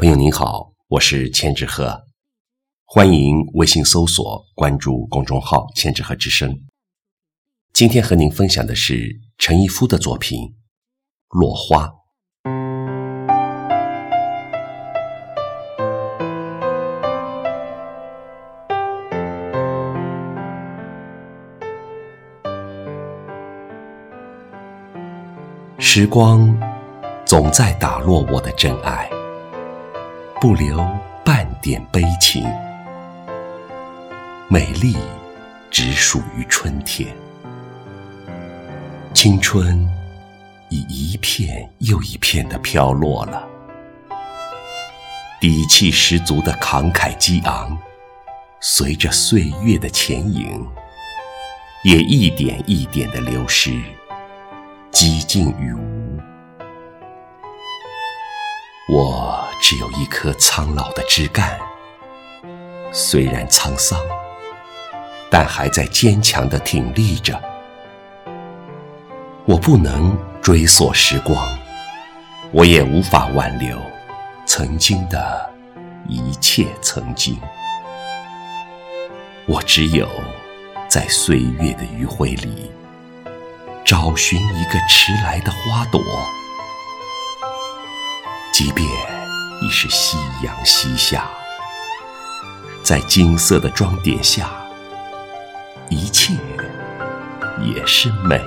朋友您好，我是千纸鹤，欢迎微信搜索关注公众号“千纸鹤之声”。今天和您分享的是陈一夫的作品《落花》。时光总在打落我的真爱。不留半点悲情，美丽只属于春天。青春已一片又一片的飘落了，底气十足的慷慨激昂，随着岁月的前影，也一点一点的流失，几近于无。我。只有一颗苍老的枝干，虽然沧桑，但还在坚强地挺立着。我不能追溯时光，我也无法挽留曾经的一切曾经。我只有在岁月的余晖里，找寻一个迟来的花朵，即便。是夕阳西下，在金色的装点下，一切也是美